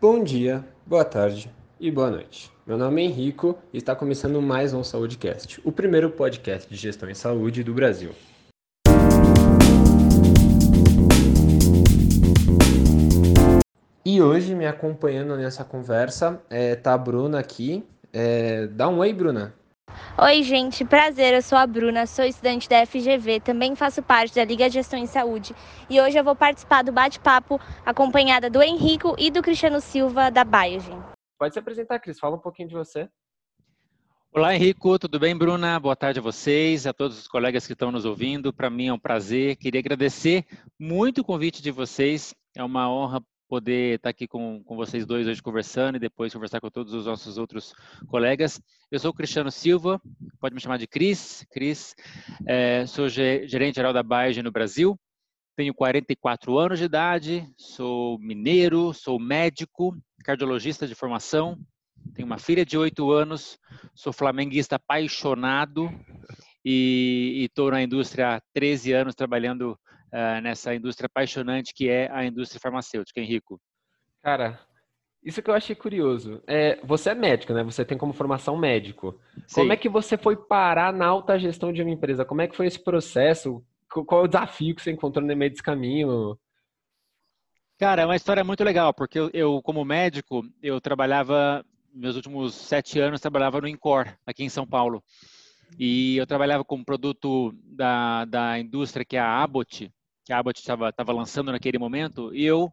Bom dia, boa tarde e boa noite. Meu nome é Henrico e está começando mais um SaúdeCast, o primeiro podcast de gestão em saúde do Brasil. E hoje, me acompanhando nessa conversa, é, tá a Bruna aqui. É, dá um oi, Bruna. Oi, gente, prazer. Eu sou a Bruna, sou estudante da FGV, também faço parte da Liga de Gestão em Saúde e hoje eu vou participar do bate-papo acompanhada do Henrico e do Cristiano Silva da Biogen. Pode se apresentar, Cris, fala um pouquinho de você. Olá, Henrico, tudo bem, Bruna? Boa tarde a vocês, a todos os colegas que estão nos ouvindo. Para mim é um prazer. Queria agradecer muito o convite de vocês. É uma honra poder estar aqui com, com vocês dois hoje conversando e depois conversar com todos os nossos outros colegas. Eu sou o Cristiano Silva, pode me chamar de Cris. Cris, é, sou gerente geral da Biogen no Brasil, tenho 44 anos de idade, sou mineiro, sou médico, cardiologista de formação, tenho uma filha de 8 anos, sou flamenguista apaixonado e estou na indústria há 13 anos trabalhando uh, nessa indústria apaixonante que é a indústria farmacêutica, Henrico? Cara, isso que eu achei curioso. É, você é médico, né? Você tem como formação médico. Sim. Como é que você foi parar na alta gestão de uma empresa? Como é que foi esse processo? Qual é o desafio que você encontrou no meio desse caminho? Cara, é uma história muito legal, porque eu, eu como médico, eu trabalhava, meus últimos sete anos, trabalhava no Incor, aqui em São Paulo. E eu trabalhava com um produto da, da indústria que é a Abbott, que a Abbott estava lançando naquele momento, e eu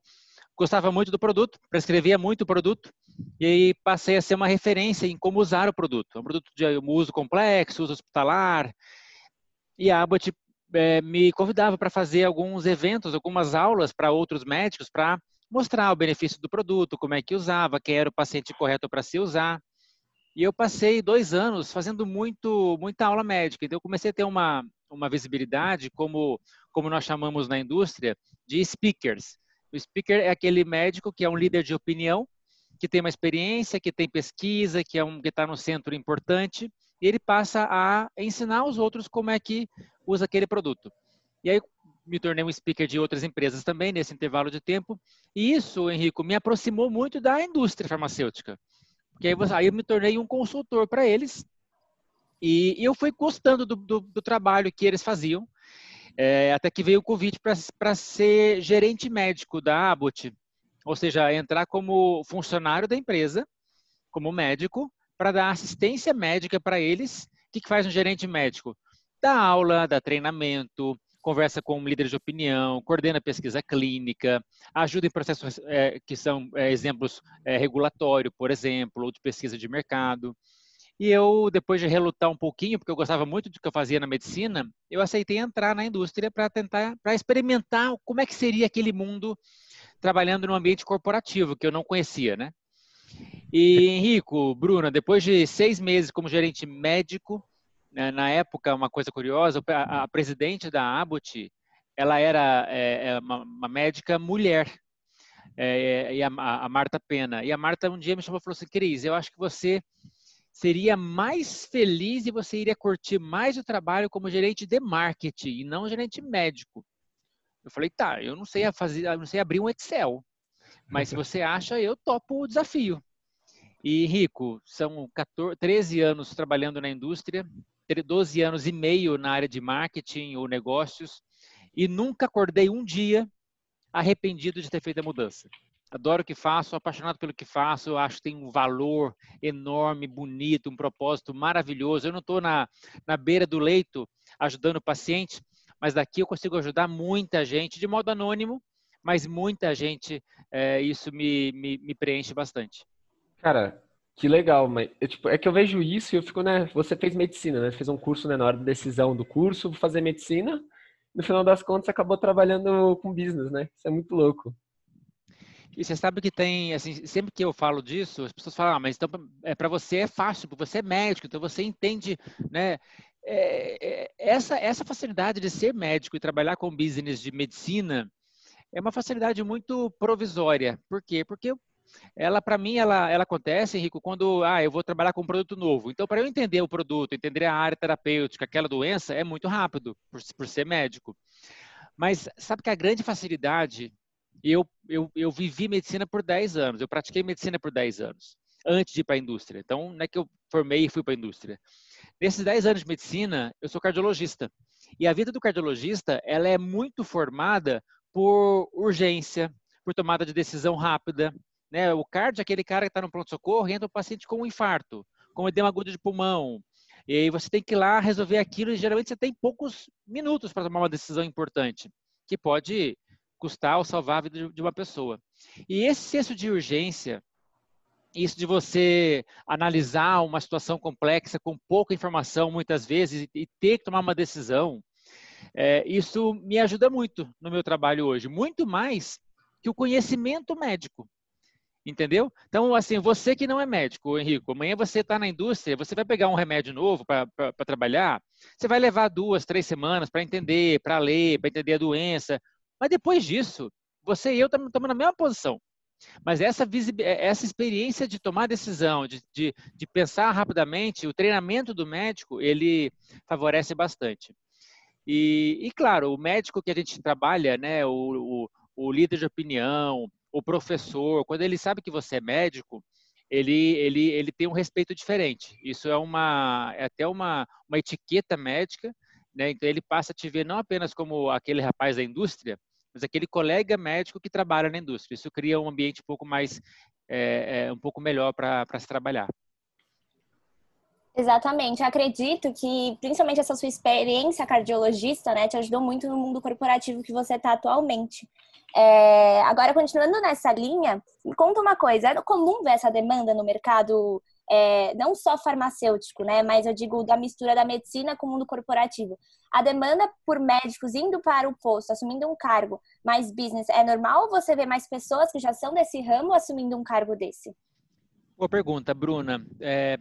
gostava muito do produto, prescrevia muito o produto, e aí passei a ser uma referência em como usar o produto. É um produto de uso complexo, uso hospitalar, e a Abbott é, me convidava para fazer alguns eventos, algumas aulas para outros médicos, para mostrar o benefício do produto, como é que usava, quem era o paciente correto para se usar. E eu passei dois anos fazendo muito, muita aula médica. Então, eu comecei a ter uma, uma visibilidade, como, como nós chamamos na indústria, de speakers. O speaker é aquele médico que é um líder de opinião, que tem uma experiência, que tem pesquisa, que é um que está no centro importante, e ele passa a ensinar os outros como é que usa aquele produto. E aí me tornei um speaker de outras empresas também nesse intervalo de tempo. E isso, Henrico, me aproximou muito da indústria farmacêutica. Porque aí, aí eu me tornei um consultor para eles e, e, eu fui gostando do, do, do, trabalho que eles faziam, é, até que veio o convite para ser gerente médico da Abbott, ou seja, entrar como funcionário da empresa, como médico, para dar assistência médica para eles. O que, que faz um gerente médico? Dá aula, dá treinamento, conversa com líderes de opinião, coordena pesquisa clínica, ajuda em processos é, que são é, exemplos é, regulatório, por exemplo, ou de pesquisa de mercado. E eu, depois de relutar um pouquinho, porque eu gostava muito do que eu fazia na medicina, eu aceitei entrar na indústria para tentar, para experimentar como é que seria aquele mundo trabalhando no ambiente corporativo, que eu não conhecia, né? E, Henrico, Bruna, depois de seis meses como gerente médico, né, na época, uma coisa curiosa, a, presidente da Abbott, ela era é, é, uma, uma, médica mulher, é, e a, a, Marta Pena. E a Marta um dia me chamou e falou assim, Cris, eu acho que você seria mais feliz e você iria curtir mais o trabalho como gerente de marketing e não gerente médico. Eu falei, tá, eu não sei fazer, eu não sei abrir um Excel, mas se você acha, eu topo o desafio. E, Rico, são 14, 13 anos trabalhando na indústria, 12 anos e meio na área de marketing ou negócios e nunca acordei um dia arrependido de ter feito a mudança. Adoro o que faço, apaixonado pelo que faço, acho que tem um valor enorme, bonito, um propósito maravilhoso. Eu não estou na, na beira do leito ajudando o paciente, mas daqui eu consigo ajudar muita gente, de modo anônimo, mas muita gente, é, isso me, me, me preenche bastante. Cara, que legal, mas é, tipo, é que eu vejo isso e eu fico, né? Você fez medicina, né? Fez um curso, né? Na hora da decisão do curso, vou fazer medicina. No final das contas, acabou trabalhando com business, né? Isso é muito louco. E você sabe que tem, assim, sempre que eu falo disso, as pessoas falam, ah, mas então é para você é fácil, porque você é médico, então você entende, né? É, é, essa essa facilidade de ser médico e trabalhar com business de medicina é uma facilidade muito provisória. Por quê? Porque ela para mim ela, ela acontece, Henrico, quando ah, eu vou trabalhar com um produto novo. Então, para eu entender o produto, entender a área terapêutica, aquela doença, é muito rápido, por, por ser médico. Mas sabe que a grande facilidade, eu, eu, eu vivi medicina por 10 anos, eu pratiquei medicina por 10 anos, antes de ir para a indústria. Então, não é que eu formei e fui para a indústria. Nesses 10 anos de medicina, eu sou cardiologista. E a vida do cardiologista, ela é muito formada por urgência, por tomada de decisão rápida. Né? O cardio é aquele cara que está no pronto-socorro e entra um paciente com um infarto, com edema agudo de pulmão. E aí você tem que ir lá resolver aquilo e geralmente você tem poucos minutos para tomar uma decisão importante, que pode custar ou salvar a vida de uma pessoa. E esse senso de urgência, isso de você analisar uma situação complexa com pouca informação, muitas vezes, e ter que tomar uma decisão, é, isso me ajuda muito no meu trabalho hoje, muito mais que o conhecimento médico. Entendeu? Então, assim, você que não é médico, Henrico, amanhã você está na indústria, você vai pegar um remédio novo para trabalhar, você vai levar duas, três semanas para entender, para ler, para entender a doença. Mas depois disso, você e eu estamos na mesma posição. Mas essa, essa experiência de tomar decisão, de, de, de, pensar rapidamente, o treinamento do médico, ele favorece bastante. E, e claro, o médico que a gente trabalha, né, o, o, o líder de opinião, o professor, quando ele sabe que você é médico, ele, ele, ele tem um respeito diferente. Isso é uma é até uma, uma etiqueta médica, né? Então ele passa a te ver não apenas como aquele rapaz da indústria, mas aquele colega médico que trabalha na indústria. Isso cria um ambiente um pouco mais é, é, um pouco melhor para se trabalhar. Exatamente. Acredito que, principalmente essa sua experiência cardiologista, né, te ajudou muito no mundo corporativo que você está atualmente. É, agora, continuando nessa linha, me conta uma coisa: é comum ver essa demanda no mercado, é, não só farmacêutico, né, mas eu digo da mistura da medicina com o mundo corporativo. A demanda por médicos indo para o posto, assumindo um cargo mais business, é normal você vê mais pessoas que já são desse ramo assumindo um cargo desse? Boa pergunta, Bruna. É,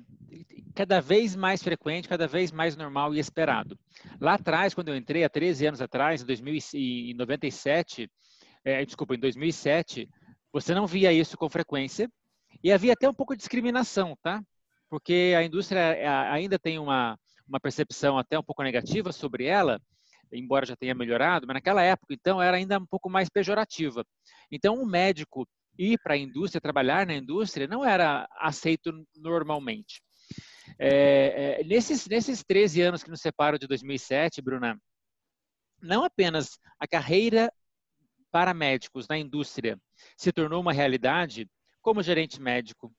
cada vez mais frequente, cada vez mais normal e esperado. Lá atrás, quando eu entrei, há 13 anos atrás, em 2097, é, desculpa, em 2007, você não via isso com frequência e havia até um pouco de discriminação, tá? Porque a indústria é, ainda tem uma, uma percepção até um pouco negativa sobre ela, embora já tenha melhorado, mas naquela época, então, era ainda um pouco mais pejorativa. Então, um médico ir para a indústria, trabalhar na indústria, não era aceito normalmente. É, é, nesses, nesses 13 anos que nos separam de 2007, Bruna, não apenas a carreira para médicos na indústria se tornou uma realidade, como gerente médico,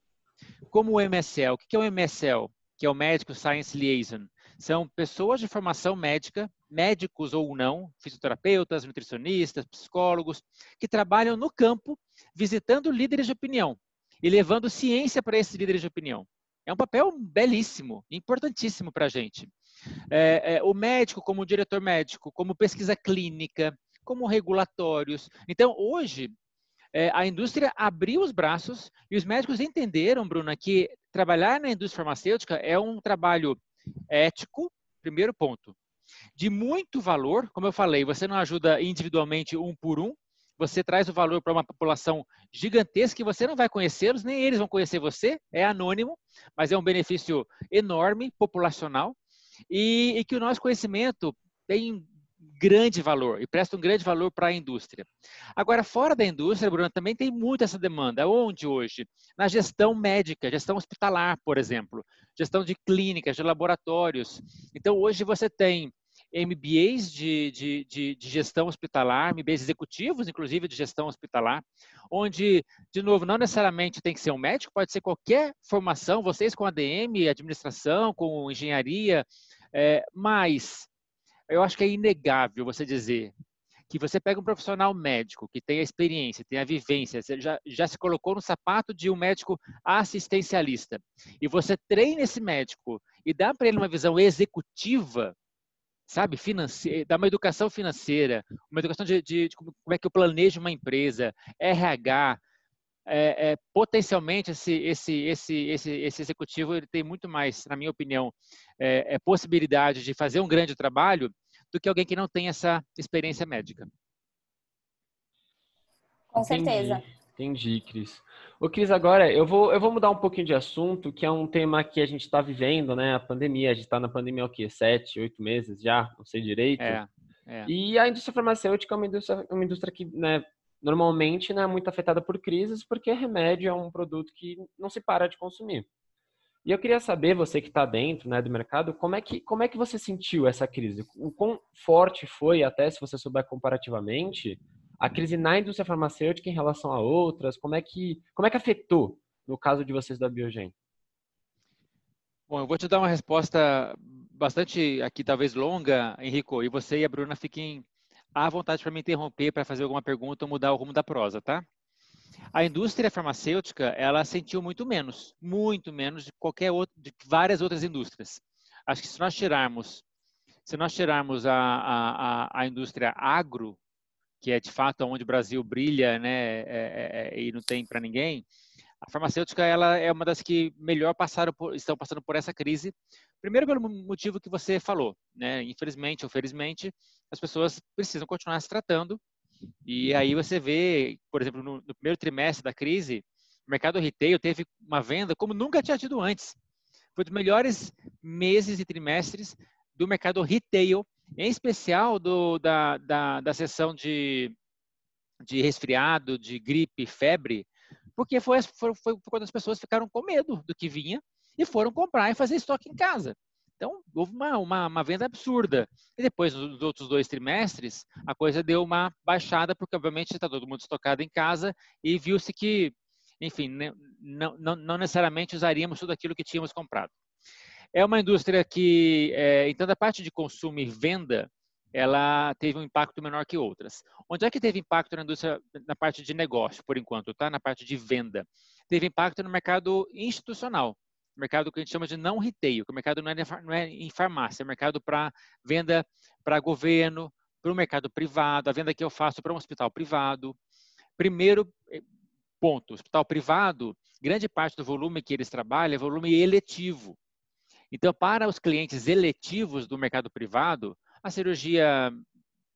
como o MSL. O que é o MSL? Que é o Médico Science Liaison. São pessoas de formação médica, médicos ou não, fisioterapeutas, nutricionistas, psicólogos, que trabalham no campo visitando líderes de opinião e levando ciência para esses líderes de opinião. É um papel belíssimo, importantíssimo para a gente. É, é, o médico, como diretor médico, como pesquisa clínica, como regulatórios. Então, hoje, é, a indústria abriu os braços e os médicos entenderam, Bruna, que trabalhar na indústria farmacêutica é um trabalho ético, primeiro ponto. De muito valor, como eu falei, você não ajuda individualmente um por um, você traz o valor para uma população gigantesca que você não vai conhecê-los, nem eles vão conhecer você, é anônimo, mas é um benefício enorme, populacional, e, e que o nosso conhecimento tem grande valor e presta um grande valor para a indústria. Agora, fora da indústria, Bruno, também tem muito essa demanda. Onde hoje? Na gestão médica, gestão hospitalar, por exemplo, gestão de clínicas, de laboratórios. Então, hoje você tem MBAs de, de, de, de, gestão hospitalar, MBAs executivos, inclusive de gestão hospitalar, onde, de novo, não necessariamente tem que ser um médico, pode ser qualquer formação, vocês com ADM, administração, com engenharia, é, mas eu acho que é inegável você dizer que você pega um profissional médico que tem a experiência, tem a vivência, já, já se colocou no sapato de um médico assistencialista, e você treina esse médico e dá para ele uma visão executiva, sabe, financeira, dá uma educação financeira, uma educação de, de, de como é que eu planejo uma empresa, RH, é, é, potencialmente esse, esse, esse, esse, esse executivo ele tem muito mais, na minha opinião, é, é, possibilidade de fazer um grande trabalho do que alguém que não tem essa experiência médica. Com certeza. Entendi, entendi Cris. Ô, Cris, agora eu vou, eu vou mudar um pouquinho de assunto, que é um tema que a gente está vivendo, né? A pandemia. A gente está na pandemia há o quê? Sete, oito meses já? Não sei direito. É, é. E a indústria farmacêutica é uma indústria, uma indústria que né, normalmente não é muito afetada por crises, porque remédio é um produto que não se para de consumir. E eu queria saber, você que está dentro né, do mercado, como é, que, como é que você sentiu essa crise? O quão forte foi, até se você souber comparativamente, a crise na indústria farmacêutica em relação a outras? Como é que, como é que afetou no caso de vocês da Biogen? Bom, eu vou te dar uma resposta bastante aqui, talvez longa, Henrico, e você e a Bruna fiquem à vontade para me interromper para fazer alguma pergunta ou mudar o rumo da prosa, tá? A indústria farmacêutica, ela sentiu muito menos, muito menos de qualquer outra, de várias outras indústrias. Acho que se nós tirarmos, se nós tirarmos a, a, a indústria agro, que é de fato onde o Brasil brilha, né, é, é, é e não tem para ninguém, a farmacêutica ela é uma das que melhor passaram por, estão passando por essa crise. Primeiro pelo motivo que você falou, né? Infelizmente ou felizmente, as pessoas precisam continuar se tratando. E aí você vê, por exemplo, no, no primeiro trimestre da crise, o mercado retail teve uma venda como nunca tinha tido antes. Foi dos melhores meses e trimestres do mercado retail, em especial do, da, da, da sessão de, de resfriado, de gripe, febre, porque foi, foi, foi quando as pessoas ficaram com medo do que vinha e foram comprar e fazer estoque em casa. Então, houve uma, uma, uma, venda absurda. E depois, nos outros dois trimestres, a coisa deu uma baixada, porque, obviamente, está todo mundo estocado em casa e viu-se que, enfim, não, não, não, necessariamente usaríamos tudo aquilo que tínhamos comprado. É uma indústria que, é, então, da parte de consumo e venda, ela teve um impacto menor que outras. Onde é que teve impacto na indústria, na parte de negócio, por enquanto, tá? Na parte de venda. Teve impacto no mercado institucional, mercado que a gente chama de não retail, que o mercado não é, não é em farmácia, é mercado para venda para governo, para o mercado privado, a venda que eu faço para um hospital privado. Primeiro eh, ponto, hospital privado, grande parte do volume que eles trabalham é volume eletivo. Então, para os clientes eletivos do mercado privado, a cirurgia,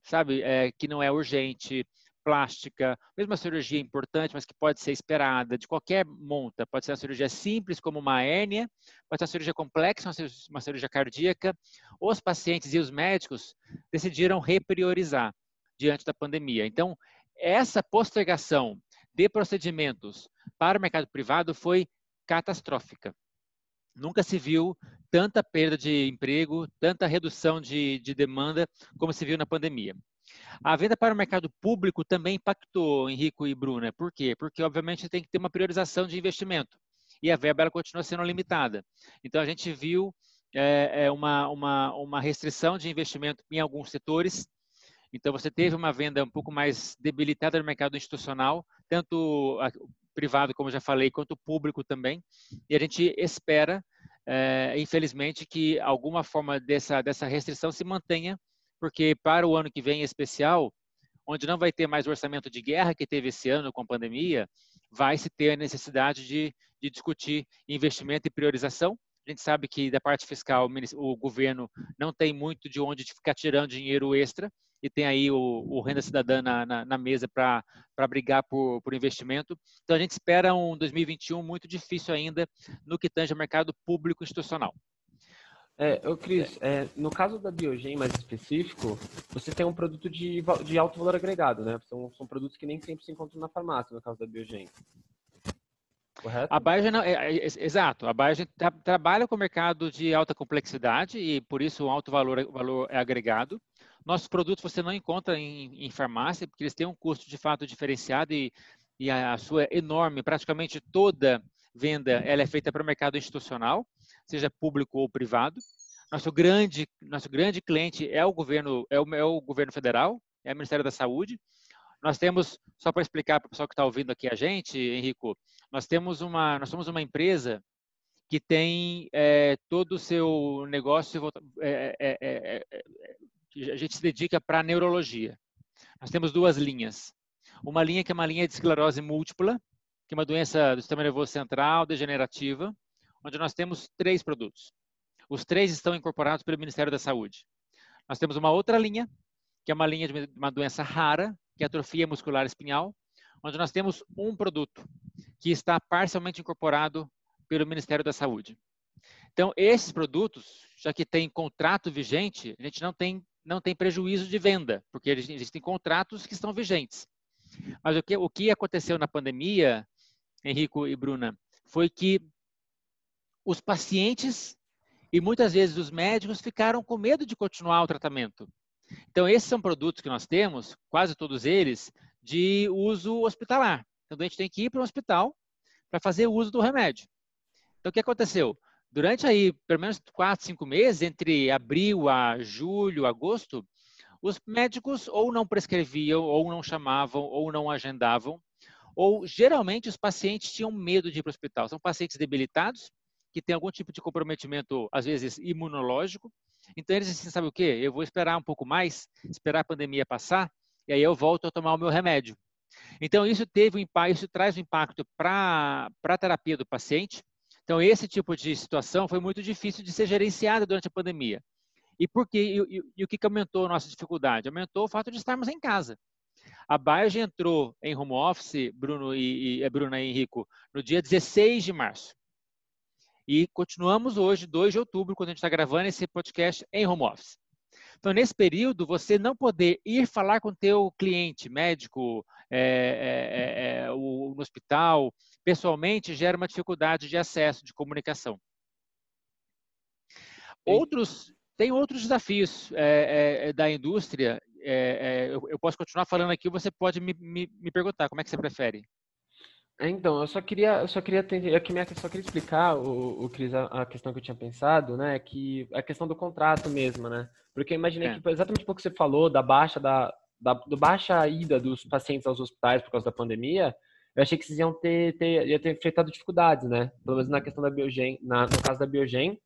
sabe, é, que não é urgente, plástica, mesmo a cirurgia importante, mas que pode ser esperada de qualquer monta. Pode ser uma cirurgia simples, como uma hérnia, pode ser uma cirurgia complexa, uma cirurgia cardíaca. Os pacientes e os médicos decidiram repriorizar diante da pandemia. Então, essa postergação de procedimentos para o mercado privado foi catastrófica. Nunca se viu tanta perda de emprego, tanta redução de, de demanda como se viu na pandemia. A venda para o mercado público também impactou, Henrico e Bruna. Por quê? Porque, obviamente, tem que ter uma priorização de investimento. E a verba ela continua sendo limitada. Então, a gente viu é, uma, uma, uma restrição de investimento em alguns setores. Então, você teve uma venda um pouco mais debilitada no mercado institucional, tanto privado, como já falei, quanto público também. E a gente espera, é, infelizmente, que alguma forma dessa, dessa restrição se mantenha porque para o ano que vem em especial, onde não vai ter mais o orçamento de guerra que teve esse ano com a pandemia, vai se ter a necessidade de, de discutir investimento e priorização. A gente sabe que da parte fiscal o governo não tem muito de onde ficar tirando dinheiro extra e tem aí o, o renda cidadã na, na, na mesa para brigar por, por investimento. Então a gente espera um 2021 muito difícil ainda no que tange ao mercado público institucional. É, ô Cris, é, no caso da Biogen mais específico, você tem um produto de, de alto valor agregado, né? São, são produtos que nem sempre se encontram na farmácia, no caso da Biogen. Correto? A Biogen, é, é, exato. A Biogen tra trabalha com o mercado de alta complexidade e por isso o alto valor, valor é agregado. Nossos produtos você não encontra em, em farmácia, porque eles têm um custo de fato diferenciado e, e a, a sua enorme, praticamente toda venda, ela é feita para o mercado institucional seja público ou privado. Nosso grande, nosso grande cliente é o governo, é o, é o governo federal, é o Ministério da Saúde. Nós temos, só para explicar para o pessoal que está ouvindo aqui a gente, Henrico, nós temos uma, nós somos uma empresa que tem é, todo o seu negócio, é, é, a gente se dedica para a neurologia. Nós temos duas linhas. Uma linha que é uma linha de esclerose múltipla, que é uma doença do sistema nervoso central degenerativa, onde nós temos três produtos. Os três estão incorporados pelo Ministério da Saúde. Nós temos uma outra linha, que é uma linha de uma doença rara, que é atrofia muscular espinhal, onde nós temos um produto que está parcialmente incorporado pelo Ministério da Saúde. Então, esses produtos, já que tem contrato vigente, a gente não tem, não tem prejuízo de venda, porque existem contratos que estão vigentes. Mas o que, o que aconteceu na pandemia, Henrico e Bruna, foi que os pacientes e muitas vezes os médicos ficaram com medo de continuar o tratamento. Então, esses são produtos que nós temos, quase todos eles, de uso hospitalar. Então, a gente tem que ir para um hospital para fazer uso do remédio. Então, o que aconteceu? Durante aí, pelo menos quatro, cinco meses, entre abril a julho, agosto, os médicos ou não prescreviam, ou não chamavam, ou não agendavam, ou geralmente os pacientes tinham medo de ir para o hospital. São pacientes debilitados, que têm algum tipo de comprometimento, às vezes imunológico. Então eles dizem, sabe o quê? Eu vou esperar um pouco mais, esperar a pandemia passar, e aí eu volto a tomar o meu remédio. Então isso teve um impacto, isso traz um impacto para a terapia do paciente. Então esse tipo de situação foi muito difícil de ser gerenciada durante a pandemia. E por quê? E, e, e o que aumentou a nossa dificuldade? Aumentou o fato de estarmos em casa. A Biogen entrou em home office, Bruno e, e Bruna e Henrico, no dia 16 de março. E continuamos hoje, 2 de outubro, quando a gente está gravando esse podcast em home office. Então, nesse período, você não poder ir falar com o teu cliente, médico, é, é, é, é o, no hospital, pessoalmente, gera uma dificuldade de acesso, de comunicação. Outros, tem outros desafios é, é, da indústria. Eu, eu, posso continuar falando aqui, você pode me, me, me perguntar como é que você prefere. É, então, eu só queria, eu só queria, eu só queria explicar o, o Cris, a, a, questão que eu tinha pensado, né, que a questão do contrato mesmo, né, porque eu imaginei é. que exatamente o que você falou da baixa da, da do baixa ida dos pacientes aos hospitais por causa da pandemia, eu achei que vocês iam ter, ter ia ter enfrentado dificuldades, né, pelo menos na questão da Biogen, na, no caso da Biogen,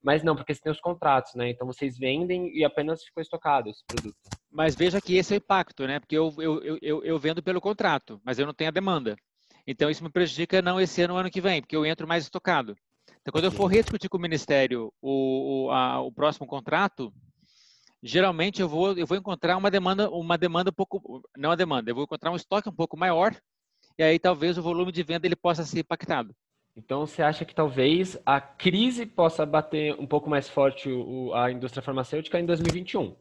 mas não, porque você tem os contratos, né, então vocês vendem e apenas ficou estocado esse produto. Mas veja que esse é o impacto, né, porque eu, eu, eu, eu vendo pelo contrato, mas eu não tenho a demanda. Então, isso me prejudica não esse ano, ano que vem, porque eu entro mais estocado. Então, quando eu for rediscutir com o Ministério o, o, a, o próximo contrato, geralmente eu vou, eu vou encontrar uma demanda, uma demanda um pouco, não a demanda, eu vou encontrar um estoque um pouco maior, e aí talvez o volume de venda ele possa ser impactado. Então, você acha que talvez a crise possa bater um pouco mais forte o, a indústria farmacêutica em 2021?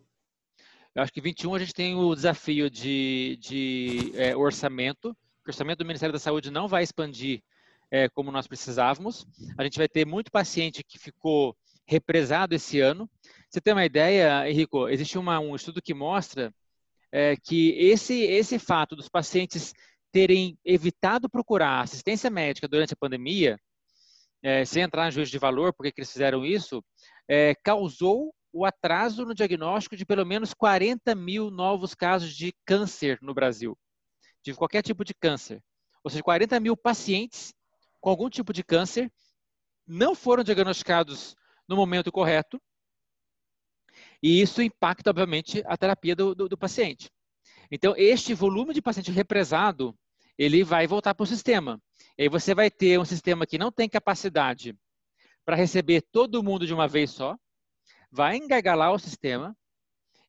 Eu acho que 2021 a gente tem o desafio de, de é, orçamento, o orçamento do Ministério da Saúde não vai expandir é, como nós precisávamos. A gente vai ter muito paciente que ficou represado esse ano. Você tem uma ideia, Henrico? Existe uma, um estudo que mostra é, que esse, esse fato dos pacientes terem evitado procurar assistência médica durante a pandemia, é, sem entrar em juízo de valor, porque eles fizeram isso, causou o atraso no diagnóstico de pelo menos 40 mil novos casos de câncer no Brasil de qualquer tipo de câncer. Ou seja, 40 mil pacientes com algum tipo de câncer não foram diagnosticados no momento correto. E isso impacta, obviamente, a terapia do, do, do paciente. Então, este volume de paciente represado, ele vai voltar para o sistema. E aí você vai ter um sistema que não tem capacidade para receber todo mundo de uma vez só, vai engargalar o sistema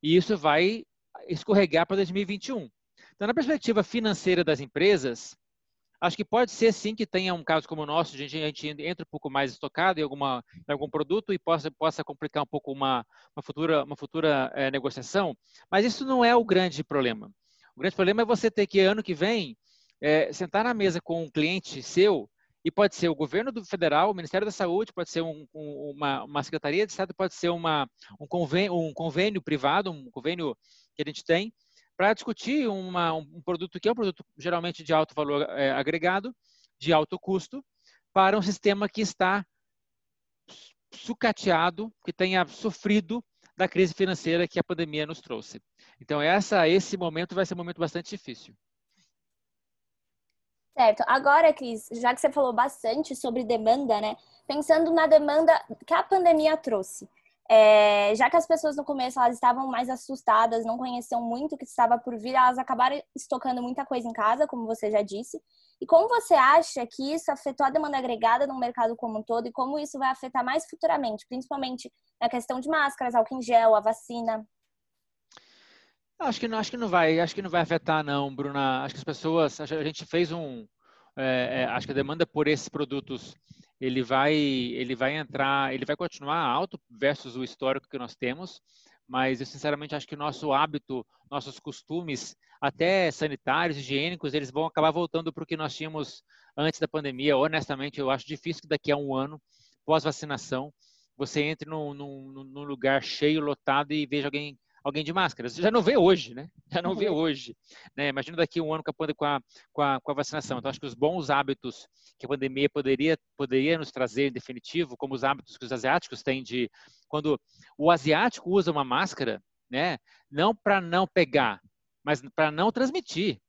e isso vai escorregar para 2021. Então, na perspectiva financeira das empresas, acho que pode ser sim que tenha um caso como o nosso, gente, a gente entra um pouco mais estocado em, alguma, em algum produto e possa, possa complicar um pouco uma, uma futura, uma futura é, negociação, mas isso não é o grande problema. O grande problema é você ter que, ano que vem, é, sentar na mesa com um cliente seu, e pode ser o governo do federal, o Ministério da Saúde, pode ser um, um, uma, uma, secretaria de Estado, pode ser uma, um, convênio, um convênio privado, um convênio que a gente tem, para discutir uma, um produto que é um produto geralmente de alto valor é, agregado, de alto custo, para um sistema que está sucateado, que tenha sofrido da crise financeira que a pandemia nos trouxe. Então, essa, esse momento vai ser um momento bastante difícil. Certo. Agora, Cris, já que você falou bastante sobre demanda, né? Pensando na demanda que a pandemia trouxe, é, já que as pessoas no começo elas estavam mais assustadas, não conheciam muito o que estava por vir, elas acabaram estocando muita coisa em casa, como você já disse. E como você acha que isso afetou a demanda agregada no mercado como um todo e como isso vai afetar mais futuramente, principalmente na questão de máscaras, álcool em gel, a vacina? Acho que não, acho que não vai, acho que não vai afetar não, Bruna. Acho que as pessoas, a gente fez um, é, é, acho que a demanda por esses produtos ele vai, ele vai entrar, ele vai continuar alto versus o histórico que nós temos, mas eu sinceramente acho que o nosso hábito, nossos costumes, até sanitários, higiênicos, eles vão acabar voltando para o que nós tínhamos antes da pandemia. Honestamente, eu acho difícil que daqui a um ano, pós-vacinação, você entre num, num, num, lugar cheio, lotado e veja alguém alguém de máscara. Você já não vê hoje, né? Já não vê hoje. Né? Imagina daqui um ano com a, com, a, com, a, com a vacinação. Então, acho que os bons hábitos que a pandemia poderia, poderia nos trazer, em definitivo, como os hábitos que os asiáticos têm de... Quando o asiático usa uma máscara, né? Não para não pegar, mas para não transmitir.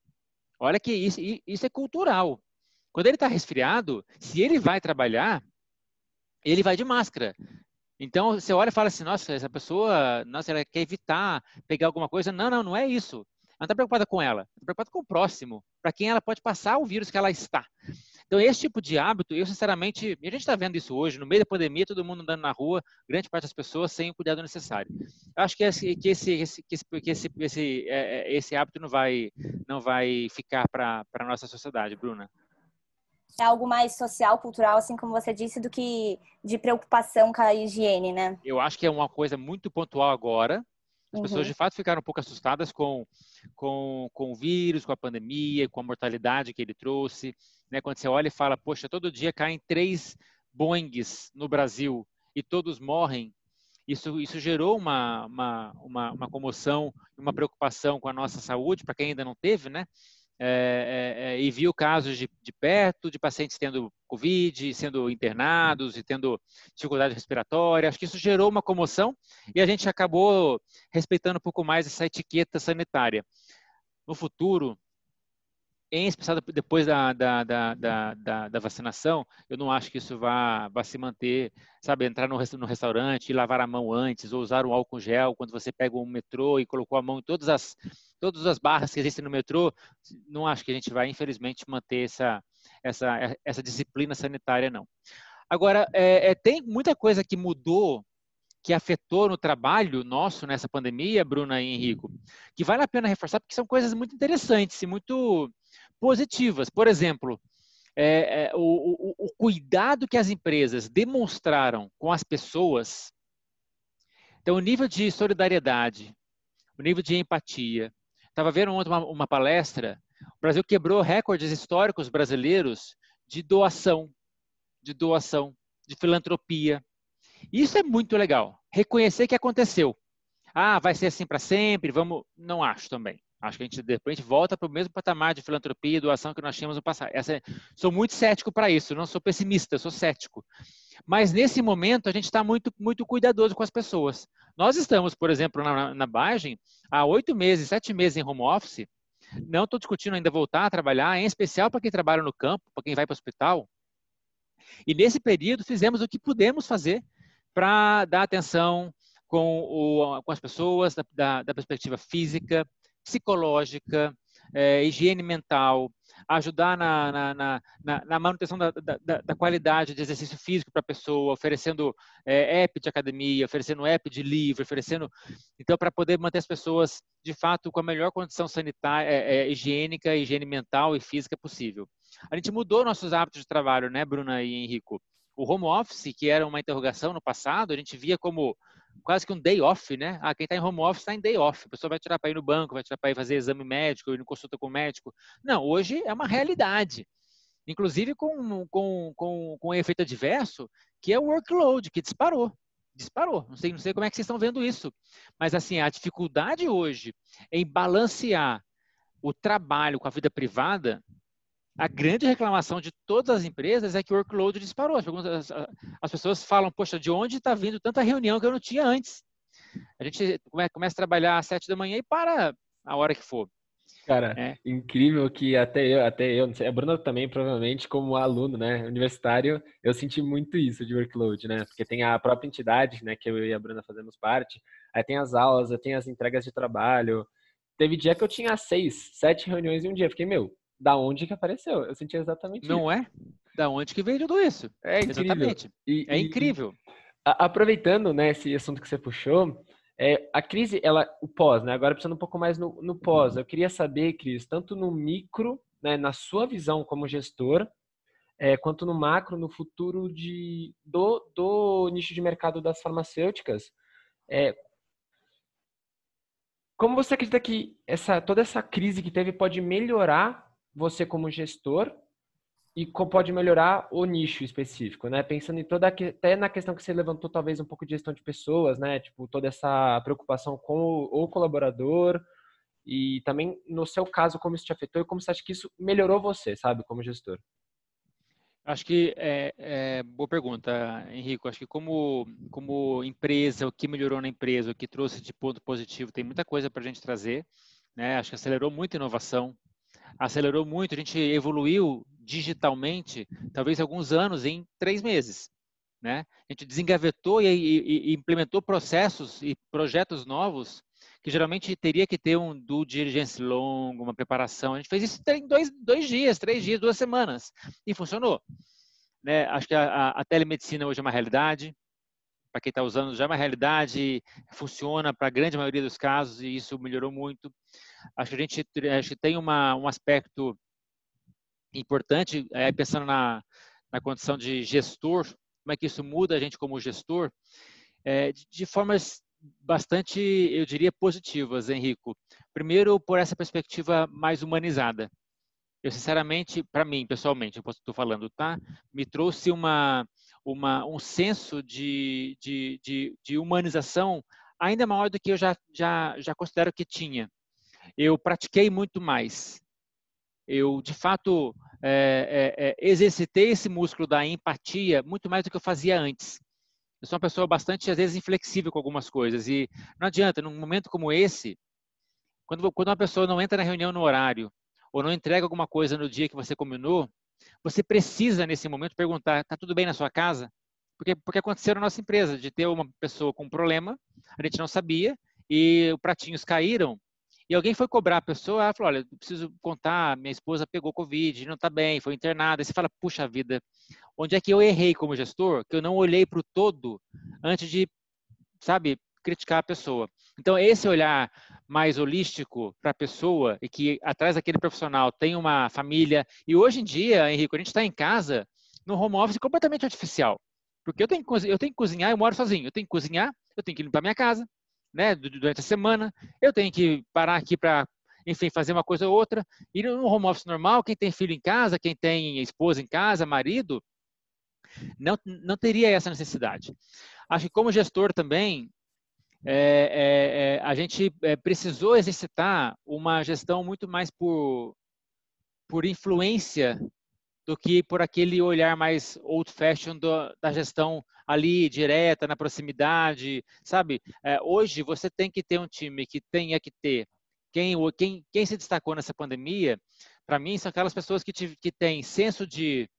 Olha que isso, isso é cultural. Quando ele está resfriado, se ele vai trabalhar, ele vai de máscara. Então, você olha e fala assim, nossa, essa pessoa, nossa, ela quer evitar pegar alguma coisa. Não, não, não é isso. Ela não está preocupada com ela, está preocupada com o próximo, para quem ela pode passar o vírus que ela está. Então, esse tipo de hábito, eu sinceramente, a gente está vendo isso hoje, no meio da pandemia, todo mundo andando na rua, grande parte das pessoas sem o cuidado necessário. Eu acho que esse, que esse, esse, que esse, esse, é, é, esse hábito não vai, não vai ficar para a nossa sociedade, Bruna é algo mais social, cultural, assim como você disse, do que de preocupação com a higiene, né? Eu acho que é uma coisa muito pontual agora. As uhum. pessoas de fato ficaram um pouco assustadas com, com, com o vírus, com a pandemia, com a mortalidade que ele trouxe. Né? Quando você olha e fala, poxa, todo dia caem três Boeings no Brasil e todos morrem, isso, isso gerou uma, uma, uma, uma comoção, uma preocupação com a nossa saúde, para quem ainda não teve, né? É, é, e viu casos de, de, perto de pacientes tendo Covid, sendo internados e tendo dificuldade respiratória. Acho que isso gerou uma comoção e a gente acabou respeitando um pouco mais essa etiqueta sanitária. No futuro, em especial depois da, da, da, da, vacinação, eu não acho que isso vá, vá se manter, sabe, entrar no, no restaurante e lavar a mão antes, ou usar um álcool gel quando você pega um metrô e colocou a mão em todas as, todas as barras que existem no metrô, não acho que a gente vai, infelizmente, manter essa, essa, essa disciplina sanitária, não. Agora, é, é, tem muita coisa que mudou que afetou no trabalho nosso nessa pandemia, Bruna e Henrico, que vale a pena reforçar porque são coisas muito interessantes e muito positivas. Por exemplo, é, é, o, o, o cuidado que as empresas demonstraram com as pessoas, então o nível de solidariedade, o nível de empatia. Estava vendo ontem uma, uma palestra, o Brasil quebrou recordes históricos brasileiros de doação, de doação, de filantropia. Isso é muito legal. Reconhecer que aconteceu. Ah, vai ser assim para sempre? Vamos, não acho também. Acho que a gente, de repente, volta para o mesmo patamar de filantropia e doação que nós tínhamos no passado. Essa, é, sou muito cético para isso, não sou pessimista, sou cético. Mas, nesse momento, a gente está muito, muito cuidadoso com as pessoas. Nós estamos, por exemplo, na, na Bagem, há oito meses, sete meses em home office. Não estou discutindo ainda voltar a trabalhar, em especial para quem trabalha no campo, para quem vai para o hospital. E, nesse período, fizemos o que pudemos fazer para dar atenção com, o, com as pessoas, da, da, da perspectiva física, psicológica, é, higiene mental, ajudar na, na, na, na manutenção da, da, da, qualidade de exercício físico para a pessoa, oferecendo é, app de academia, oferecendo app de livro, oferecendo. Então, para poder manter as pessoas, de fato, com a melhor condição sanitária, é, é, higiênica, higiene mental e física possível. A gente mudou nossos hábitos de trabalho, né, Bruna e Henrico? O home office, que era uma interrogação no passado, a gente via como quase que um day off, né? Ah, quem está em home office está em day off. A pessoa vai tirar para ir no banco, vai tirar para ir fazer exame médico, ir no consulta com o médico. Não, hoje é uma realidade. Inclusive com, com, com, com um efeito adverso, que é o workload, que disparou. Disparou. Não sei, não sei como é que vocês estão vendo isso. Mas, assim, a dificuldade hoje em balancear o trabalho com a vida privada a grande reclamação de todas as empresas é que o workload disparou. As, as pessoas falam, poxa, de onde está vindo tanta reunião que eu não tinha antes? A gente começa a trabalhar às sete da manhã e para a hora que for. Cara, é. incrível que até eu, até eu, não sei, a Bruna também, provavelmente, como aluno, né, universitário, eu senti muito isso de workload, né, porque tem a própria entidade, né, que eu e a Bruna fazemos parte, aí tem as aulas, eu tenho as entregas de trabalho, teve dia que eu tinha seis, sete reuniões em um dia, fiquei, meu, da onde que apareceu. Eu senti exatamente Não isso. é? Da onde que veio tudo isso? É incrível. Exatamente. E, é incrível. a, aproveitando, né, esse assunto que você puxou, é, a crise, ela, o pós, né? Agora pensando um pouco mais no, no pós. Eu queria saber, Cris, tanto no micro, né, na sua visão como gestor, é, quanto no macro, no futuro de, do, do nicho de mercado das farmacêuticas. É, como você acredita que essa, toda essa crise que teve pode melhorar você como gestor e pode melhorar o nicho específico, né? Pensando em toda até na questão que você levantou talvez um pouco de gestão de pessoas, né? Tipo toda essa preocupação com o, o colaborador e também no seu caso como isso te afetou e como você acha que isso melhorou você, sabe, como gestor. Acho que é, é, boa pergunta, Henrico. Acho que como como empresa, o que melhorou na empresa, o que trouxe de ponto positivo, tem muita coisa para a gente trazer. Né? Acho que acelerou muito a inovação, acelerou muito, a gente evoluiu digitalmente, talvez alguns anos em três meses. Né? A gente desengavetou e, e, e implementou processos e projetos novos que geralmente teria que ter um due diligence longo, uma preparação. A gente fez isso em dois, dois dias, três dias, duas semanas e funcionou. Né? Acho que a, a, telemedicina hoje é uma realidade. Para quem está usando, já é uma realidade, funciona para a grande maioria dos casos e isso melhorou muito. Acho que a gente, a gente tem uma, um aspecto importante, é, pensando na, na condição de gestor, como é que isso muda a gente como gestor, é, de, de, formas bastante, eu diria, positivas, Henrico. Primeiro, por essa perspectiva mais humanizada. Eu, sinceramente, para mim, pessoalmente, eu estou falando, tá? Me trouxe uma, uma, um senso de, de, de, de humanização ainda maior do que eu já, já, já considero que tinha. Eu pratiquei muito mais. Eu, de fato, é, é, é, exercitei esse músculo da empatia muito mais do que eu fazia antes. Eu sou uma pessoa bastante, às vezes, inflexível com algumas coisas. E não adianta, num momento como esse, quando, quando uma pessoa não entra na reunião no horário, ou não entrega alguma coisa no dia que você combinou, você precisa, nesse momento, perguntar: está tudo bem na sua casa? Porque, porque aconteceu na nossa empresa, de ter uma pessoa com um problema, a gente não sabia, e os pratinhos caíram, e alguém foi cobrar a pessoa, ela falou, olha, preciso contar, minha esposa pegou Covid, não está bem, foi internada. Aí você fala, puxa vida, onde é que eu errei como gestor? Que eu não olhei para o todo antes de, sabe, criticar a pessoa. Então, esse olhar mais holístico para a pessoa e que atrás daquele profissional tem uma família. E hoje em dia, Henrique, a gente está em casa no home office completamente artificial. Porque eu tenho, eu tenho que cozinhar, eu moro sozinho. Eu tenho que cozinhar, eu tenho que limpar minha casa, né, durante a semana. Eu tenho que parar aqui para, enfim, fazer uma coisa ou outra. E no home office normal, quem tem filho em casa, quem tem esposa em casa, marido, não, não teria essa necessidade. Acho que como gestor também, é, é, é, a gente é, precisou exercitar uma gestão muito mais por, por influência do que por aquele olhar mais old fashion do, da gestão ali direta, na proximidade, sabe? É, hoje você tem que ter um time que tenha que ter quem, quem, quem se destacou nessa pandemia, para mim, são aquelas pessoas que, te, que têm senso de,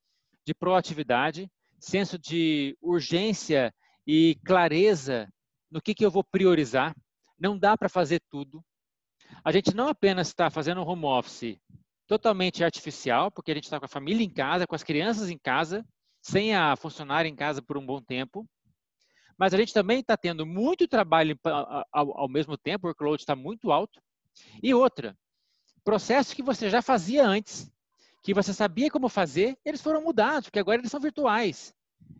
de proatividade, senso de urgência e clareza no que, que eu vou priorizar. Não dá para fazer tudo. A gente não apenas está fazendo home office totalmente artificial, porque a gente está com a família em casa, com as crianças em casa, sem a funcionária em casa por um bom tempo. Mas a gente também está tendo muito trabalho ao, ao mesmo tempo, o workload está muito alto. E outra, processos que você já fazia antes, que você sabia como fazer, eles foram mudados, porque agora eles são virtuais.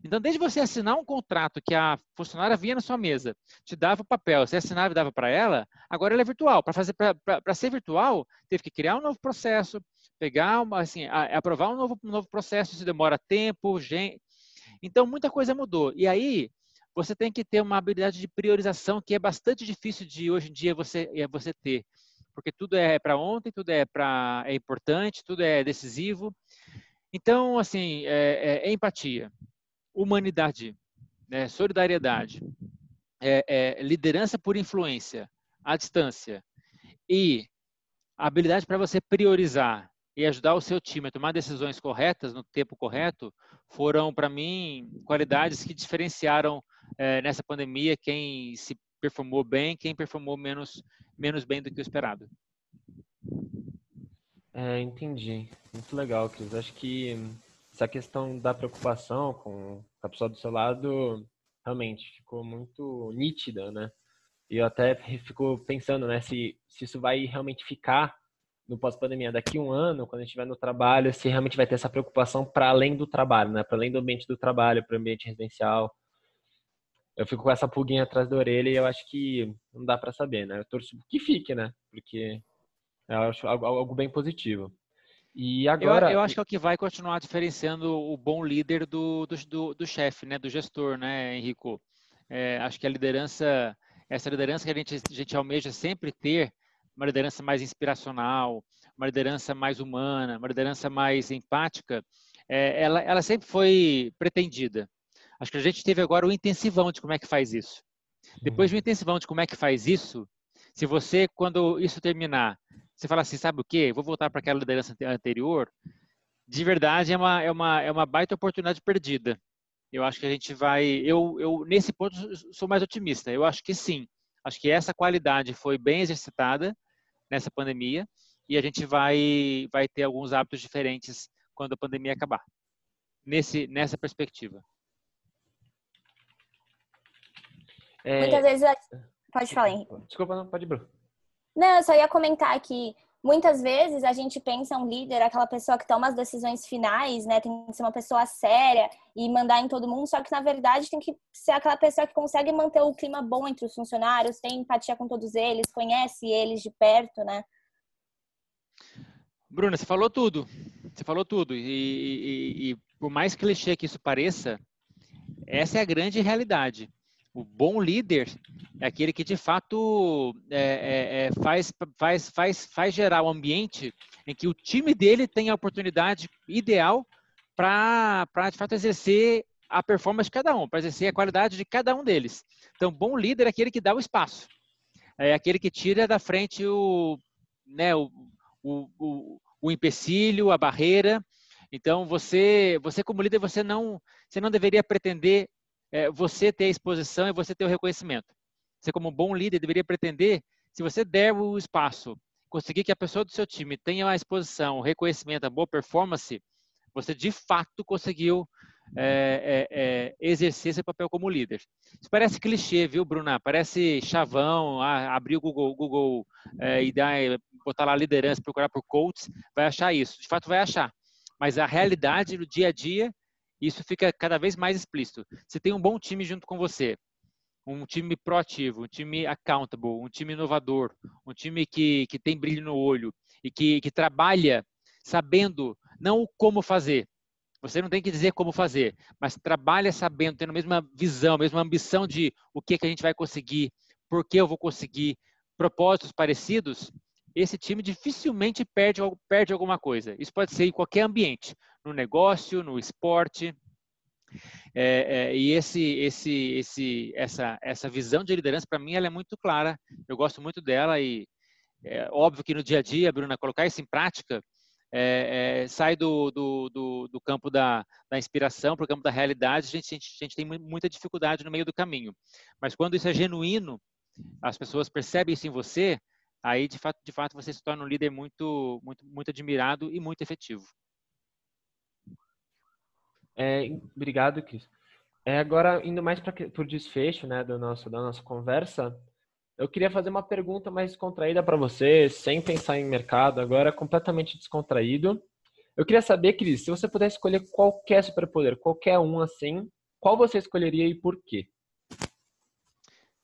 Então, desde você assinar um contrato que a funcionária vinha na sua mesa, te dava o papel, você assinava e dava para ela, agora ela é virtual. Para fazer para ser virtual, teve que criar um novo processo, pegar uma, assim, a, aprovar um novo, um novo processo, isso demora tempo, gente. Então, muita coisa mudou. E aí, você tem que ter uma habilidade de priorização que é bastante difícil de hoje em dia você, é você ter. Porque tudo é para ontem, tudo é, pra, é importante, tudo é decisivo. Então, assim, é, é, é empatia humanidade, né, solidariedade, é, é, liderança por influência, à distância e habilidade para você priorizar e ajudar o seu time a tomar decisões corretas no tempo correto foram, para mim, qualidades que diferenciaram é, nessa pandemia quem se performou bem, quem performou menos, menos bem do que o esperado. É, entendi. Muito legal, Cris. Acho que essa questão da preocupação com a pessoa do seu lado realmente ficou muito nítida, né? E eu até fico pensando, né, se, se isso vai realmente ficar no pós-pandemia daqui um ano, quando a gente estiver no trabalho, se realmente vai ter essa preocupação para além do trabalho, né? Para além do ambiente do trabalho, para o ambiente residencial. eu fico com essa pulguinha atrás da orelha e eu acho que não dá para saber, né? Eu torço que fique, né? Porque eu acho algo, algo bem positivo. E agora... Eu, eu, acho que é o que vai continuar diferenciando o bom líder do, do, do, do chefe, né? Do gestor, né, Henrico? É, acho que a liderança, essa liderança que a gente, a gente almeja sempre ter, uma liderança mais inspiracional, uma liderança mais humana, uma liderança mais empática, é, ela, ela sempre foi pretendida. Acho que a gente teve agora o intensivão de como é que faz isso. Depois do intensivão de como é que faz isso, se você, quando isso terminar, você fala assim, sabe o quê? Vou voltar para aquela liderança anterior. De verdade, é uma, é, uma, é uma baita oportunidade perdida. Eu acho que a gente vai. Eu, eu, nesse ponto, sou mais otimista. Eu acho que sim. Acho que essa qualidade foi bem exercitada nessa pandemia e a gente vai, vai ter alguns hábitos diferentes quando a pandemia acabar. Nesse, nessa perspectiva. É... Muitas vezes. Pode falar, Henrique. Desculpa, não, pode, Bruno. Não, eu só ia comentar que muitas vezes a gente pensa um líder, aquela pessoa que toma as decisões finais, né? Tem que ser uma pessoa séria e mandar em todo mundo, só que na verdade tem que ser aquela pessoa que consegue manter o clima bom entre os funcionários, tem empatia com todos eles, conhece eles de perto, né? Bruna, você falou tudo. Você falou tudo. E, e, e por mais clichê que isso pareça, essa é a grande realidade. O bom líder é aquele que de fato é, é, é, faz, faz, faz, faz gerar um ambiente em que o time dele tem a oportunidade ideal para de fato exercer a performance de cada um, para exercer a qualidade de cada um deles. Então, bom líder é aquele que dá o espaço, é aquele que tira da frente o, né, o, o, o, o empecilho, a barreira. Então, você, você como líder, você não, você não deveria pretender é, você ter a exposição e você ter o reconhecimento. Você, como bom líder, deveria pretender, se você der o espaço, conseguir que a pessoa do seu time tenha a exposição, o reconhecimento, a boa performance, você de fato conseguiu é, é, é, exercer seu papel como líder. Isso parece clichê, viu, Bruna? Parece chavão, ah, abrir o Google, Google é, e dar, botar lá liderança, procurar por coaches, vai achar isso. De fato, vai achar. Mas a realidade do dia a dia isso fica cada vez mais explícito. Você tem um bom time junto com você, um time proativo, um time accountable, um time inovador, um time que, que tem brilho no olho e que, que trabalha sabendo não como fazer. Você não tem que dizer como fazer, mas trabalha sabendo, tendo a mesma visão, a mesma ambição de o que, que a gente vai conseguir, por que eu vou conseguir, propósitos parecidos, esse time dificilmente perde, perde alguma coisa. Isso pode ser em qualquer ambiente, no negócio, no esporte. É, é, e esse, esse, esse, essa, essa visão de liderança, para mim, ela é muito clara. Eu gosto muito dela e é óbvio que no dia a dia, Bruna, colocar isso em prática é, é, sai do, do, do, do, campo da, da inspiração para o campo da realidade, a gente, a, gente, a gente tem muita dificuldade no meio do caminho. Mas quando isso é genuíno, as pessoas percebem isso em você, aí de fato, de fato você se torna um líder muito, muito, muito admirado e muito efetivo. É, obrigado, Cris. É, agora, indo mais para o desfecho né, do nosso, da nossa conversa, eu queria fazer uma pergunta mais descontraída para você, sem pensar em mercado, agora completamente descontraído. Eu queria saber, Cris, se você pudesse escolher qualquer superpoder, qualquer um assim, qual você escolheria e por quê?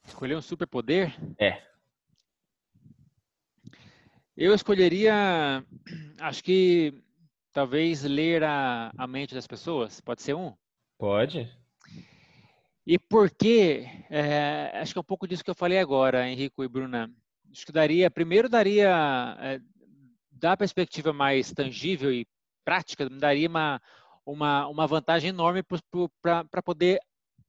Escolher um superpoder? É. Eu escolheria, acho que talvez ler a, a mente das pessoas. Pode ser um? Pode. E por quê? É, acho que é um pouco disso que eu falei agora, Henrico e Bruna. Acho que daria, primeiro daria, é, da perspectiva mais tangível e prática, daria uma, uma, uma vantagem enorme para poder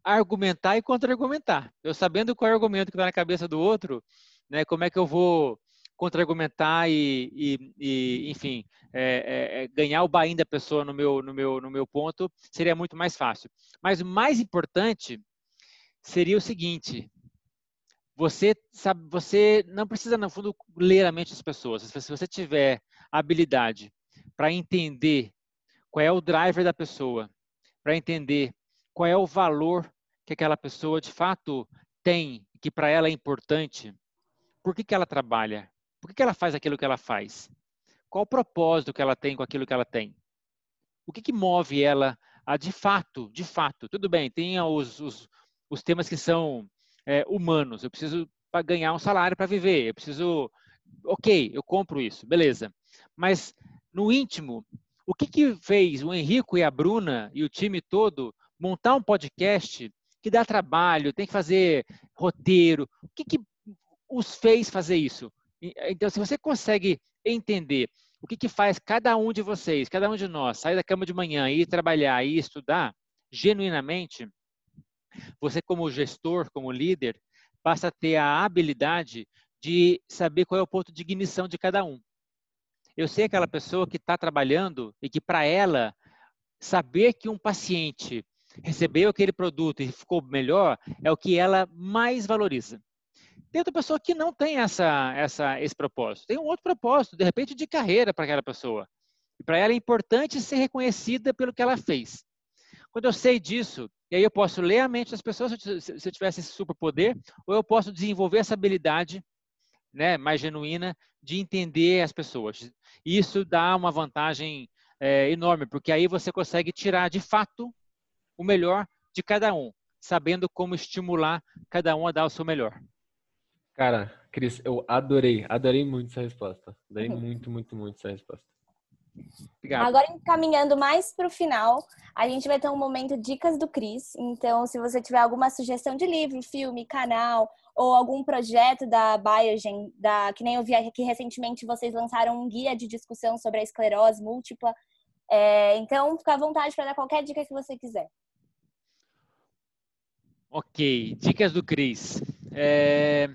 argumentar e contra-argumentar. Eu sabendo qual é o argumento que está na cabeça do outro, né, como é que eu vou contra-argumentar e, e, e, enfim, é, é, é ganhar o bain da pessoa no meu, no, meu, no meu ponto seria muito mais fácil. Mas o mais importante seria o seguinte: você sabe, você não precisa no fundo ler a mente das pessoas. Se você tiver habilidade para entender qual é o driver da pessoa, para entender qual é o valor que aquela pessoa de fato tem, que para ela é importante, por que, que ela trabalha, por que ela faz aquilo que ela faz? Qual o propósito que ela tem com aquilo que ela tem? O que, que move ela a, de fato, de fato, tudo bem, tem os, os, os temas que são é, humanos. Eu preciso ganhar um salário para viver. Eu preciso, ok, eu compro isso, beleza. Mas no íntimo, o que, que fez o Henrico e a Bruna e o time todo montar um podcast que dá trabalho, tem que fazer roteiro? O que, que os fez fazer isso? Então, se você consegue entender o que, que faz cada um de vocês, cada um de nós, sair da cama de manhã, ir trabalhar e estudar genuinamente, você como gestor, como líder, passa a ter a habilidade de saber qual é o ponto de ignição de cada um. Eu sei aquela pessoa que está trabalhando e que para ela saber que um paciente recebeu aquele produto e ficou melhor é o que ela mais valoriza. Tem outra pessoa que não tem essa, essa, esse propósito. Tem um outro propósito, de repente, de carreira para aquela pessoa. E para ela é importante ser reconhecida pelo que ela fez. Quando eu sei disso, e aí eu posso ler a mente das pessoas se eu tivesse esse superpoder, ou eu posso desenvolver essa habilidade né, mais genuína de entender as pessoas. Isso dá uma vantagem é, enorme, porque aí você consegue tirar de fato o melhor de cada um, sabendo como estimular cada um a dar o seu melhor. Cara, Cris, eu adorei, adorei muito essa resposta. Adorei uhum. muito, muito, muito essa resposta. Obrigado. Agora, encaminhando mais para o final, a gente vai ter um momento dicas do Cris. Então, se você tiver alguma sugestão de livro, filme, canal ou algum projeto da Biogen, da, que nem eu vi aqui recentemente, vocês lançaram um guia de discussão sobre a esclerose múltipla. É, então, fica à vontade para dar qualquer dica que você quiser. Ok, dicas do Cris. É...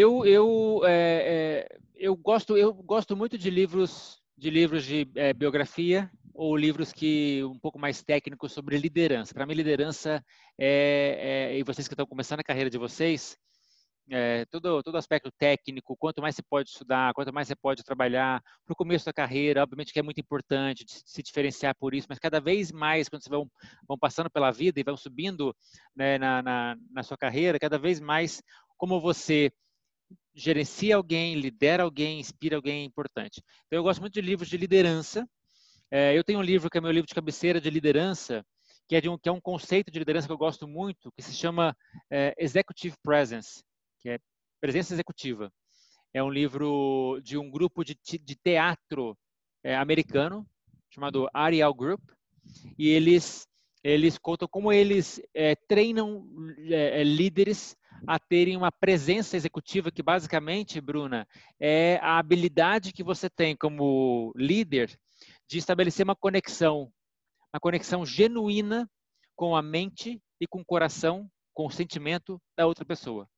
Eu, eu, é, é, eu, gosto, eu gosto muito de livros de, livros de é, biografia ou livros que um pouco mais técnicos sobre liderança. Para mim, liderança é, é, e vocês que estão começando a carreira de vocês, é, todo, todo aspecto técnico, quanto mais você pode estudar, quanto mais você pode trabalhar, para o começo da carreira, obviamente que é muito importante se diferenciar por isso, mas cada vez mais, quando vocês vão, vão passando pela vida e vão subindo né, na, na, na sua carreira, cada vez mais como você gerencia alguém, lidera alguém, inspira alguém é importante. Então, eu gosto muito de livros de liderança. É, eu tenho um livro que é meu livro de cabeceira de liderança, que é, um, que é um conceito de liderança que eu gosto muito, que se chama é, Executive Presence, que é presença executiva. É um livro de um grupo de, de teatro é, americano chamado Ariel Group, e eles eles contam como eles é, treinam é, é líderes a terem uma presença executiva que basicamente, Bruna, é a habilidade que você tem como líder de estabelecer uma conexão, uma conexão genuína com a mente e com o coração, com o sentimento da outra pessoa.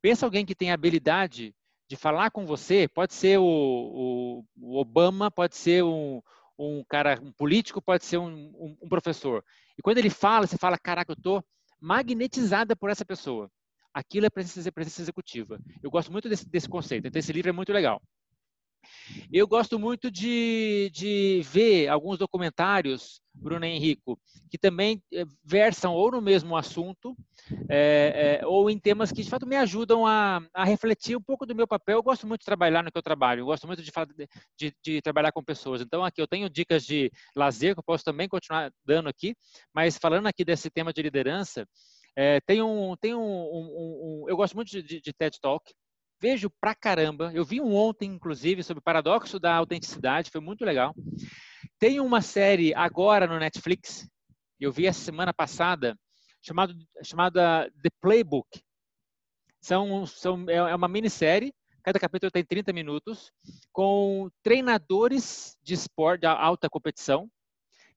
Pensa alguém que tem a habilidade de falar com você, pode ser o, o, o Obama, pode ser um, um cara, um político, pode ser um, um, um professor. E quando ele fala, você fala, caraca, eu estou magnetizada por essa pessoa aquilo é presença, presença executiva. Eu gosto muito desse, desse conceito, então esse livro é muito legal. Eu gosto muito de, de ver alguns documentários, Bruno Henrico, que também eh, versam ou no mesmo assunto, é, é, ou em temas que de fato me ajudam a, a, refletir um pouco do meu papel. Eu gosto muito de trabalhar no que eu trabalho, eu gosto muito de, de, de, trabalhar com pessoas. Então, aqui eu tenho dicas de lazer que eu posso também continuar dando aqui, mas falando aqui desse tema de liderança, é, tem um, tem um, um, um, eu gosto muito de, de, de, TED Talk. Vejo pra caramba. Eu vi um ontem, inclusive, sobre o paradoxo da autenticidade. Foi muito legal. Tem uma série agora no Netflix. Eu vi essa semana passada, chamado, chamada The Playbook. São, são, é, é uma minissérie. Cada capítulo tem 30 minutos, com treinadores de esporte, de alta competição,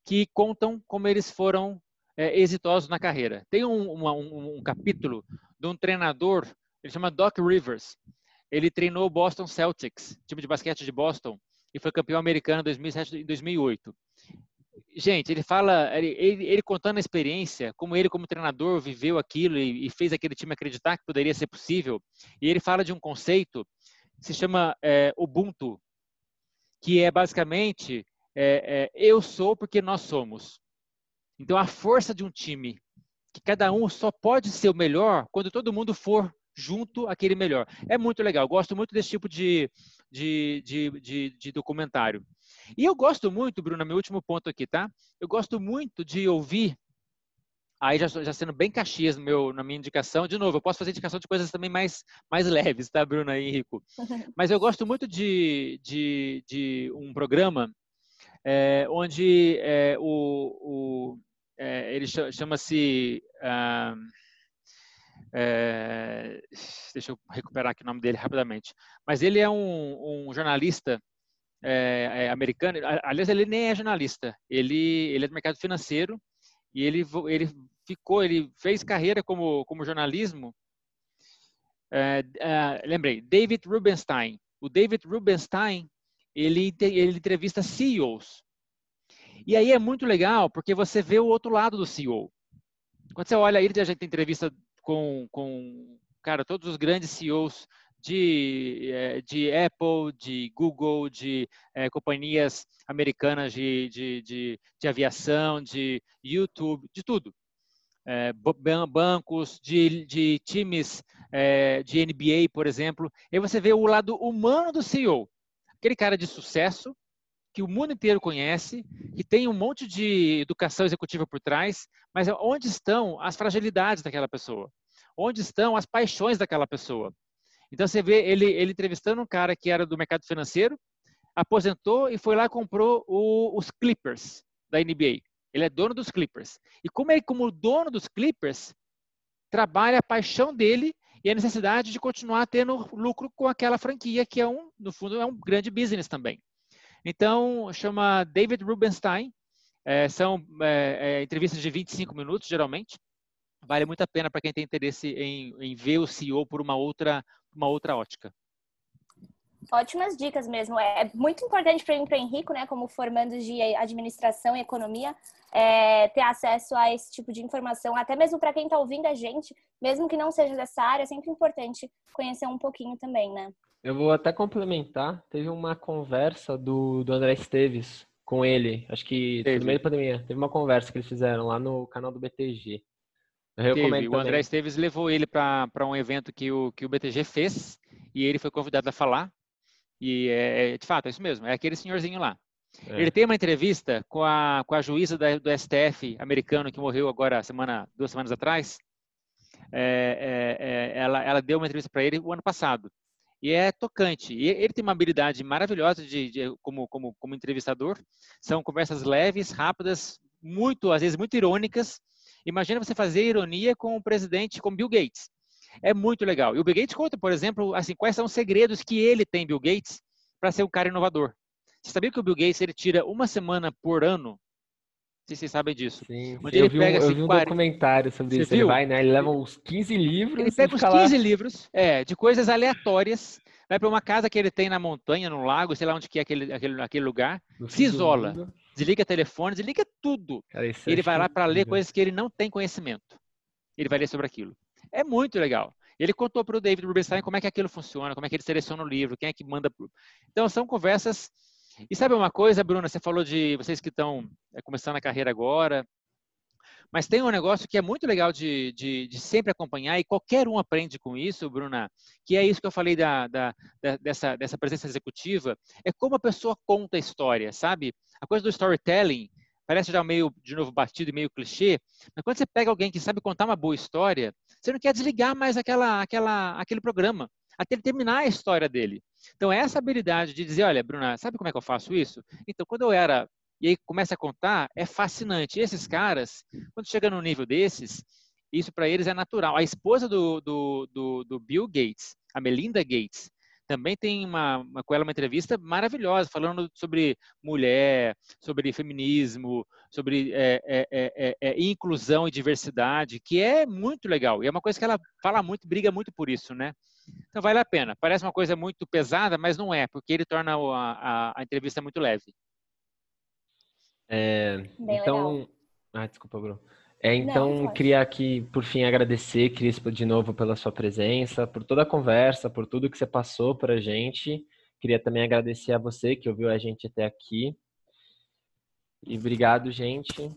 que contam como eles foram é, exitosos na carreira. Tem um, uma, um, um, capítulo de um treinador, ele chama Doc Rivers. Ele treinou o Boston Celtics, time de basquete de Boston, e foi campeão americano em 2007 e 2008. Gente, ele fala, ele, ele, ele, contando a experiência, como ele como treinador viveu aquilo e, e, fez aquele time acreditar que poderia ser possível. E ele fala de um conceito que se chama é, Ubuntu, que é basicamente é, é, eu sou porque nós somos. Então, a força de um time, que cada um só pode ser o melhor quando todo mundo for junto aquele melhor. É muito legal. Gosto muito desse tipo de, de, de, de, de documentário. E eu gosto muito, Bruno, meu último ponto aqui, tá? Eu gosto muito de ouvir Aí já, já sendo bem caxias no meu, na minha indicação. De novo, eu posso fazer indicação de coisas também mais, mais leves, tá, Bruna e Rico? Mas eu gosto muito de, de, de um programa é, onde é, o, o é, ele chama-se... É, deixa eu recuperar aqui o nome dele rapidamente. Mas ele é um, um jornalista é, é, americano. Aliás, ele nem é jornalista. Ele, ele é do mercado financeiro e ele, ele ficou, ele fez carreira como, como jornalismo. É, lembrei, David Rubenstein. O David Rubenstein, ele, ele entrevista CEOs. E aí é muito legal, porque você vê o outro lado do CEO. Quando você olha aí, a gente entrevista com, com cara, todos os grandes CEOs de, eh, de Apple, de Google, de é, companhias americanas de, de, de, de, aviação, de YouTube, de tudo. É, bancos, de, de times é, de NBA, por exemplo. E você vê o lado humano do CEO. Aquele cara de sucesso, que o mundo inteiro conhece, que tem um monte de educação executiva por trás, mas onde estão as fragilidades daquela pessoa? Onde estão as paixões daquela pessoa? Então você vê ele, ele entrevistando um cara que era do mercado financeiro, aposentou e foi lá e comprou o, os Clippers da NBA. Ele é dono dos Clippers. E como ele, como dono dos Clippers, trabalha a paixão dele e a necessidade de continuar tendo lucro com aquela franquia, que é um, no fundo, é um grande business também. Então, chama David Rubenstein. É, são é, é, entrevistas de 25 minutos, geralmente. Vale muito a pena para quem tem interesse em, em, ver o CEO por uma outra, uma outra ótica. Ótimas dicas mesmo. É muito importante para mim, para o Henrico, né, como formando de administração e economia, é, ter acesso a esse tipo de informação, até mesmo para quem está ouvindo a gente, mesmo que não seja dessa área, é sempre importante conhecer um pouquinho também, né? Eu vou até complementar. Teve uma conversa do, do André Esteves com ele, acho que teve. no meio da pandemia. Teve uma conversa que eles fizeram lá no canal do BTG. Eu teve. O André Esteves levou ele para um evento que o, que o BTG fez e ele foi convidado a falar. E é, é, de fato, é isso mesmo, é aquele senhorzinho lá. É. Ele tem uma entrevista com a, com a juíza da, do STF americano que morreu agora semana, duas semanas atrás. É, é, é ela, ela deu uma entrevista para ele o ano passado e é tocante. E ele tem uma habilidade maravilhosa de, de, como, como, como entrevistador. São conversas leves, rápidas, muito às vezes muito irônicas. Imagina você fazer ironia com o presidente, com Bill Gates. É muito legal. E o Bill Gates conta, por exemplo, assim, quais são os segredos que ele tem, Bill Gates, para ser um cara inovador. Você sabia que o Bill Gates ele tira uma semana por ano se vocês sabem disso. Sim, Onde eu ele vi pega, um, assim, eu vi um 40... documentário sobre Você isso. Viu? Ele vai, né? Ele leva uns 15 livros. Ele pega uns 15 lá... livros, é, de coisas aleatórias, vai para uma casa que ele tem na montanha, no lago, sei lá onde que é aquele, aquele, aquele lugar, no se isola, desliga telefone, desliga tudo. Cara, ele vai lá para ler coisas que ele não tem conhecimento. Ele vai ler sobre aquilo. É muito legal. Ele contou para o David Rubenstein como é que aquilo funciona, como é que ele seleciona o livro, quem é que manda. Então, são conversas e sabe uma coisa, Bruna? Você falou de vocês que estão é, começando a carreira agora, mas tem um negócio que é muito legal de, de, de, sempre acompanhar e qualquer um aprende com isso, Bruna, que é isso que eu falei da, da, da, dessa, dessa presença executiva, é como a pessoa conta a história, sabe? A coisa do storytelling parece já meio, de novo, batido e meio clichê, mas quando você pega alguém que sabe contar uma boa história, você não quer desligar mais aquela, aquela, aquele programa até ele terminar a história dele. Então, essa habilidade de dizer, olha, Bruna, sabe como é que eu faço isso? Então, quando eu era, e aí começa a contar, é fascinante. E esses caras, quando chega no nível desses, isso para eles é natural. A esposa do, do, do, do, Bill Gates, a Melinda Gates, também tem uma, uma, com ela uma entrevista maravilhosa, falando sobre mulher, sobre feminismo, sobre é, é, é, é, inclusão e diversidade, que é muito legal. E é uma coisa que ela fala muito, briga muito por isso, né? Então vale a pena. Parece uma coisa muito pesada, mas não é, porque ele torna a, a, a entrevista muito leve. É, então, legal. ah, desculpa, Bruno. É, então, não, queria aqui, por fim, agradecer, Crispo, de novo pela sua presença, por toda a conversa, por tudo que você passou para a gente. Queria também agradecer a você que ouviu a gente até aqui. E obrigado, gente.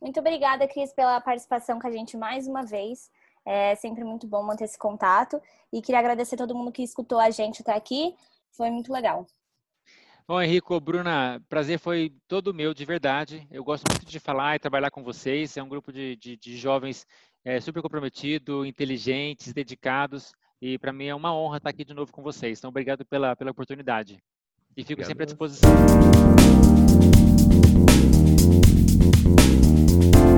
Muito obrigada, Cris, pela participação com a gente mais uma vez. É sempre muito bom manter esse contato. E queria agradecer a todo mundo que escutou a gente até aqui. Foi muito legal. Bom, Henrico, Bruna, prazer foi todo meu, de verdade. Eu gosto muito de falar e trabalhar com vocês. É um grupo de, de, de jovens é, super comprometidos, inteligentes, dedicados. E para mim é uma honra estar aqui de novo com vocês. Então, obrigado pela, pela oportunidade. E fico obrigado. sempre à disposição.